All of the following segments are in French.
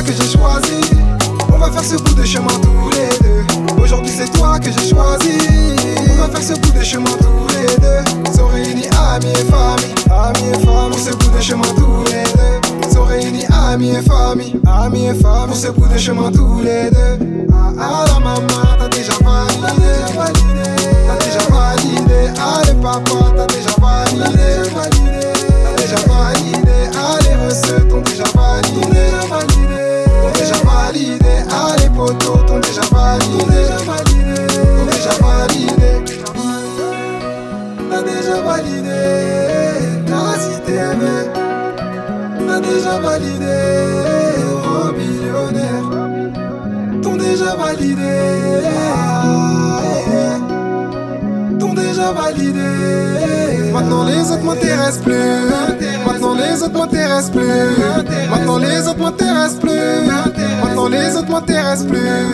que j'ai choisi. On va faire ce bout de chemin tous les deux. Aujourd'hui c'est toi que j'ai choisi. On va faire ce bout de chemin tous les deux. Sont réunis amis et famille, amis et famille. Pour ce bout de chemin tous les deux. Sont réunis amis et famille, amis et famille. Pour ce bout de chemin tous les deux. Ah, ah, la maman, t'as déjà validé, t'as déjà validé. Allez papa, t'as validé T'ont déjà validé T'as déjà validé La cité aimée T'as déjà validé Oh millionnaire T'ont déjà validé T'ont déjà validé Maintenant les autres m'intéressent plus Maintenant les autres m'intéressent plus. Maintenant les autres m'intéressent plus. Maintenant les autres m'intéressent plus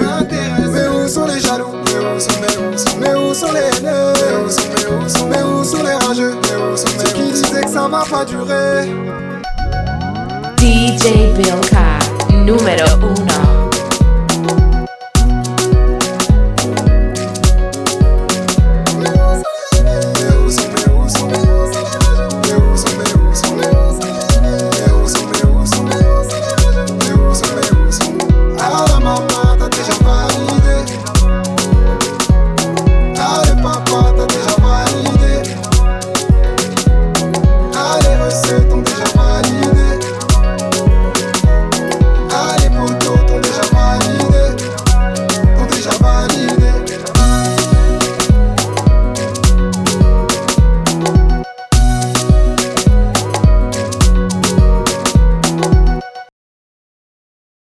sont, les rageux ceux qui disaient que ça va pas durer DJ Bilka, número uno.